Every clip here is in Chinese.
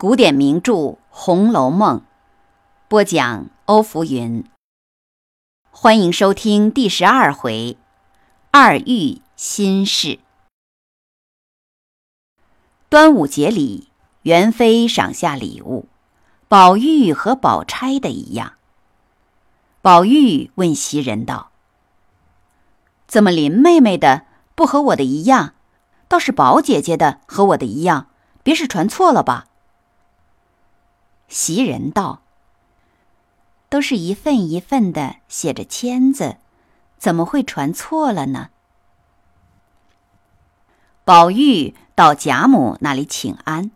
古典名著《红楼梦》，播讲欧福云。欢迎收听第十二回“二玉心事”。端午节里，元妃赏下礼物，宝玉和宝钗的一样。宝玉问袭人道：“怎么林妹妹的不和我的一样，倒是宝姐姐的和我的一样？别是传错了吧？”袭人道：“都是一份一份的写着签子，怎么会传错了呢？”宝玉到贾母那里请安，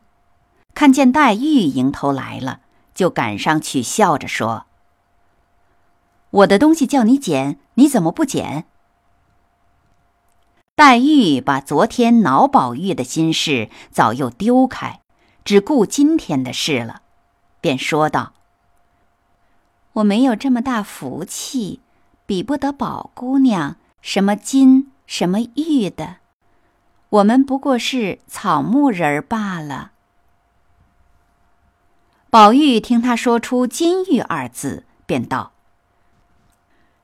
看见黛玉迎头来了，就赶上去笑着说：“我的东西叫你捡，你怎么不捡？”黛玉把昨天恼宝玉的心事早又丢开，只顾今天的事了。便说道：“我没有这么大福气，比不得宝姑娘什么金什么玉的，我们不过是草木人儿罢了。”宝玉听他说出“金玉”二字，便道：“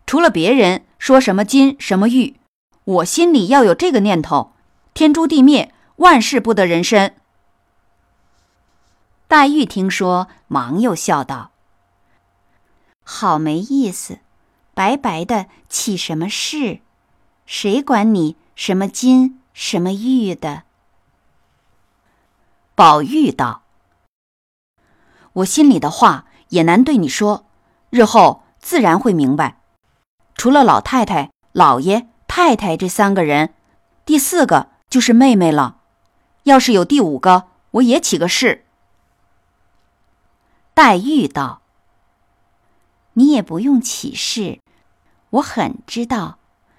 除了别人说什么金什么玉，我心里要有这个念头，天诛地灭，万事不得人身。”黛玉听说，忙又笑道：“好没意思，白白的起什么事？谁管你什么金什么玉的？”宝玉道：“我心里的话也难对你说，日后自然会明白。除了老太太、老爷、太太这三个人，第四个就是妹妹了。要是有第五个，我也起个誓。”黛玉道：“你也不用起誓，我很知道，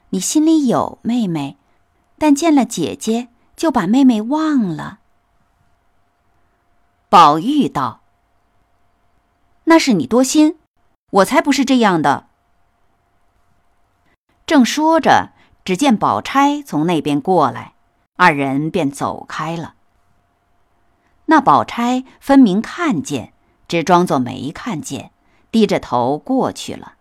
你心里有妹妹，但见了姐姐就把妹妹忘了。”宝玉道：“那是你多心，我才不是这样的。”正说着，只见宝钗从那边过来，二人便走开了。那宝钗分明看见。只装作没看见，低着头过去了。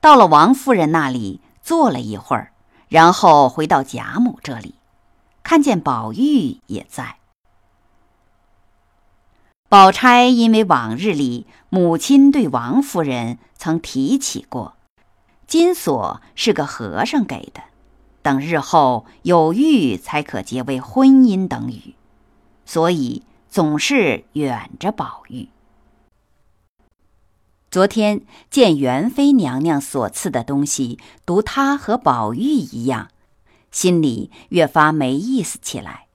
到了王夫人那里坐了一会儿，然后回到贾母这里，看见宝玉也在。宝钗因为往日里母亲对王夫人曾提起过，金锁是个和尚给的，等日后有玉才可结为婚姻等语，所以。总是远着宝玉。昨天见元妃娘娘所赐的东西，独她和宝玉一样，心里越发没意思起来。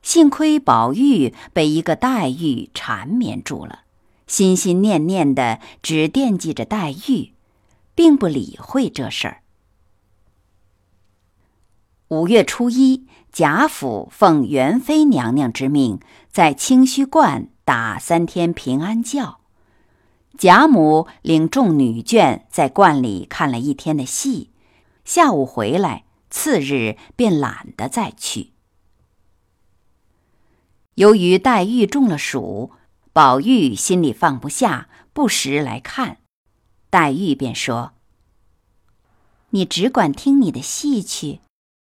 幸亏宝玉被一个黛玉缠绵住了，心心念念的只惦记着黛玉，并不理会这事儿。五月初一。贾府奉元妃娘娘之命，在清虚观打三天平安醮。贾母领众女眷在观里看了一天的戏，下午回来，次日便懒得再去。由于黛玉中了暑，宝玉心里放不下，不时来看。黛玉便说：“你只管听你的戏去，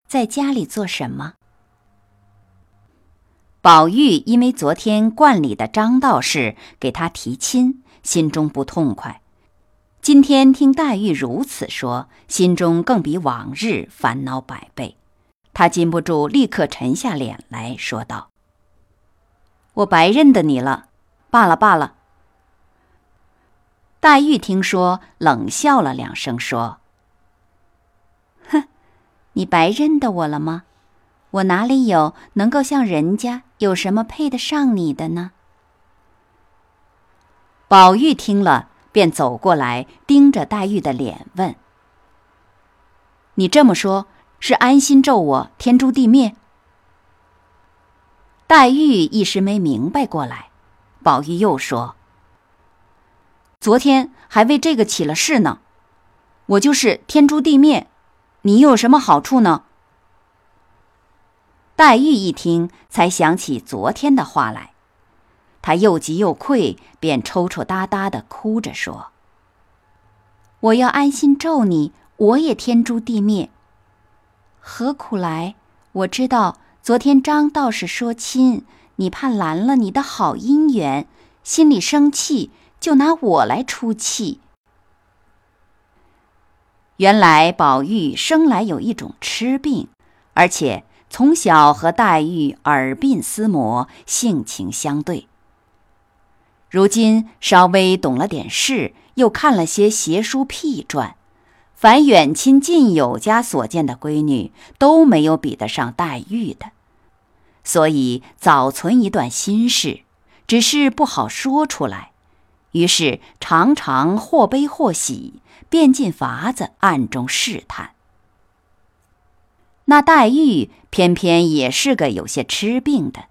在家里做什么？”宝玉因为昨天观里的张道士给他提亲，心中不痛快。今天听黛玉如此说，心中更比往日烦恼百倍。他禁不住立刻沉下脸来说道：“我白认得你了，罢了罢了。”黛玉听说，冷笑了两声，说：“，你白认得我了吗？我哪里有能够像人家？”有什么配得上你的呢？宝玉听了，便走过来，盯着黛玉的脸问：“你这么说，是安心咒我天诛地灭？”黛玉一时没明白过来。宝玉又说：“昨天还为这个起了誓呢，我就是天诛地灭，你有什么好处呢？”黛玉一听，才想起昨天的话来，她又急又愧，便抽抽搭搭的哭着说：“我要安心咒你，我也天诛地灭。何苦来？我知道昨天张道士说亲，你怕拦了你的好姻缘，心里生气，就拿我来出气。”原来宝玉生来有一种痴病，而且从小和黛玉耳鬓厮磨，性情相对。如今稍微懂了点事，又看了些邪书僻传，凡远亲近友家所见的闺女，都没有比得上黛玉的，所以早存一段心事，只是不好说出来。于是常常或悲或喜，便尽法子暗中试探。那黛玉偏偏也是个有些痴病的，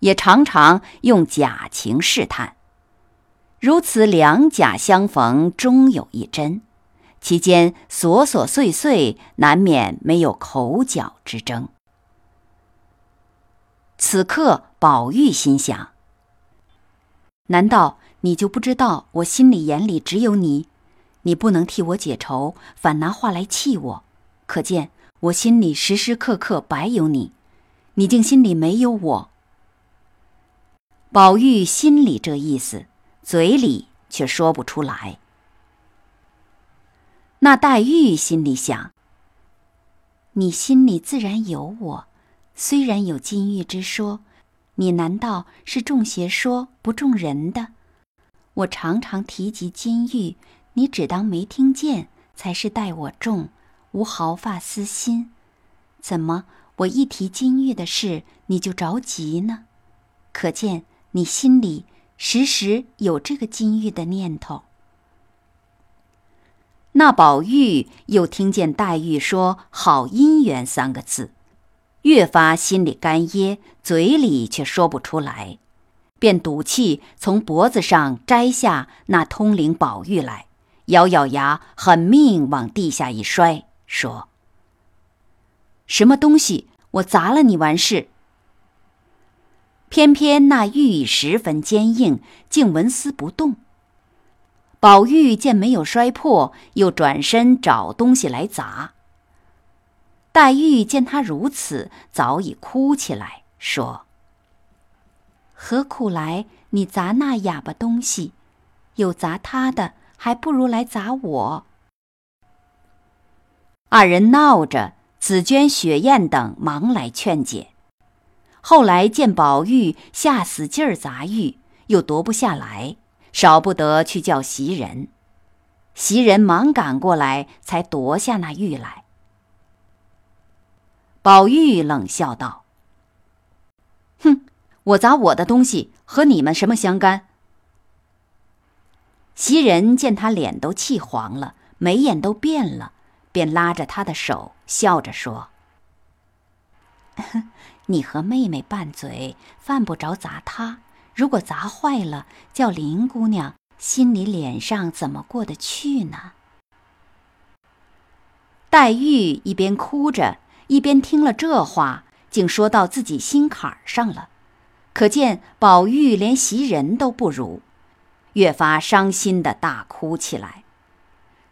也常常用假情试探。如此两假相逢，终有一真，其间琐琐碎碎，难免没有口角之争。此刻，宝玉心想：难道？你就不知道我心里眼里只有你，你不能替我解愁，反拿话来气我，可见我心里时时刻刻白有你，你竟心里没有我。宝玉心里这意思，嘴里却说不出来。那黛玉心里想：你心里自然有我，虽然有金玉之说，你难道是中邪说不中人的？我常常提及金玉，你只当没听见，才是待我重，无毫发私心。怎么我一提金玉的事，你就着急呢？可见你心里时时有这个金玉的念头。那宝玉又听见黛玉说“好姻缘”三个字，越发心里干噎，嘴里却说不出来。便赌气从脖子上摘下那通灵宝玉来，咬咬牙，狠命往地下一摔，说：“什么东西？我砸了你完事。”偏偏那玉十分坚硬，竟纹丝不动。宝玉见没有摔破，又转身找东西来砸。黛玉见他如此，早已哭起来，说。何苦来？你砸那哑巴东西，有砸他的，还不如来砸我。二人闹着，紫鹃、雪雁等忙来劝解。后来见宝玉下死劲儿砸玉，又夺不下来，少不得去叫袭人。袭人忙赶过来，才夺下那玉来。宝玉冷笑道。哼我砸我的东西和你们什么相干？袭人见他脸都气黄了，眉眼都变了，便拉着他的手，笑着说：“ 你和妹妹拌嘴，犯不着砸他。如果砸坏了，叫林姑娘心里脸上怎么过得去呢？”黛玉一边哭着，一边听了这话，竟说到自己心坎上了。可见宝玉连袭人都不如，越发伤心的大哭起来。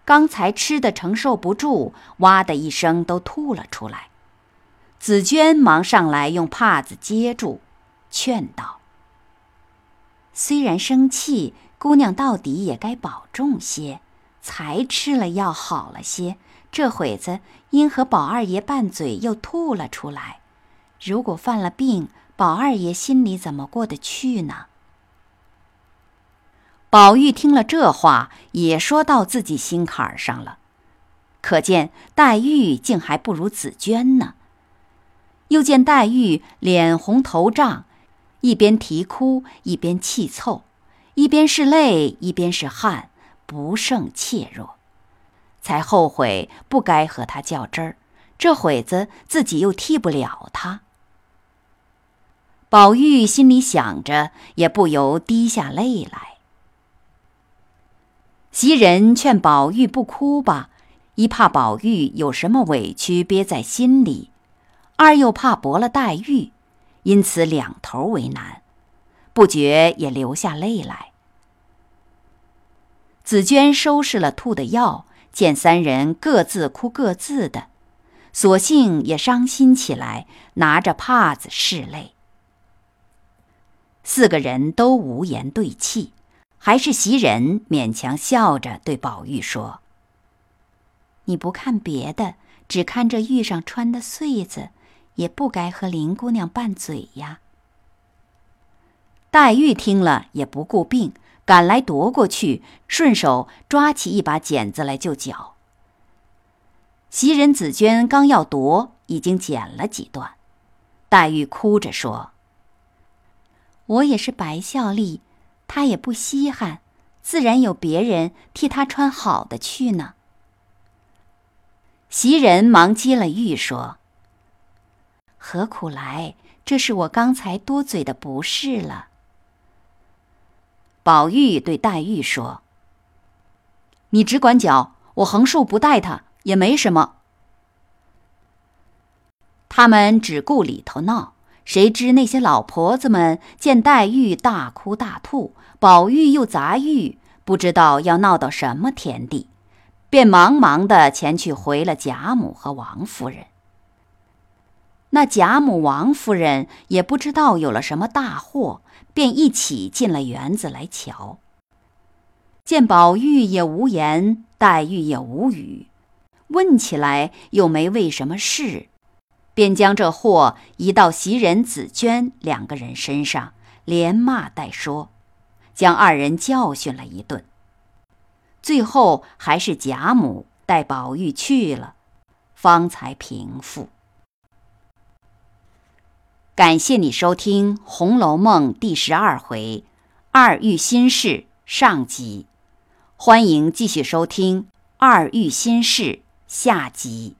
刚才吃的承受不住，哇的一声都吐了出来。紫娟忙上来用帕子接住，劝道：“虽然生气，姑娘到底也该保重些。才吃了药好了些，这会子因和宝二爷拌嘴又吐了出来。如果犯了病，”宝二爷心里怎么过得去呢？宝玉听了这话，也说到自己心坎上了。可见黛玉竟还不如紫娟呢。又见黛玉脸红头胀，一边啼哭，一边气凑，一边是泪，一边是汗，不胜怯弱，才后悔不该和她较真儿。这会子自己又替不了她。宝玉心里想着，也不由滴下泪来。袭人劝宝玉不哭吧，一怕宝玉有什么委屈憋在心里，二又怕驳了黛玉，因此两头为难，不觉也流下泪来。紫娟收拾了吐的药，见三人各自哭各自的，索性也伤心起来，拿着帕子拭泪。四个人都无言对泣，还是袭人勉强笑着对宝玉说：“你不看别的，只看这玉上穿的穗子。”也不该和林姑娘拌嘴呀。黛玉听了也不顾病，赶来夺过去，顺手抓起一把剪子来就绞。袭人、紫娟刚要夺，已经剪了几段。黛玉哭着说：“我也是白孝利，他也不稀罕，自然有别人替他穿好的去呢。”袭人忙接了玉说。何苦来？这是我刚才多嘴的不是了。宝玉对黛玉说：“你只管搅，我横竖不带他也没什么。”他们只顾里头闹，谁知那些老婆子们见黛玉大哭大吐，宝玉又砸玉，不知道要闹到什么田地，便忙忙的前去回了贾母和王夫人。那贾母、王夫人也不知道有了什么大祸，便一起进了园子来瞧。见宝玉也无言，黛玉也无语，问起来又没为什么事，便将这祸移到袭人、紫娟两个人身上，连骂带说，将二人教训了一顿。最后还是贾母带宝玉去了，方才平复。感谢你收听《红楼梦》第十二回“二玉心事”上集，欢迎继续收听“二玉心事”下集。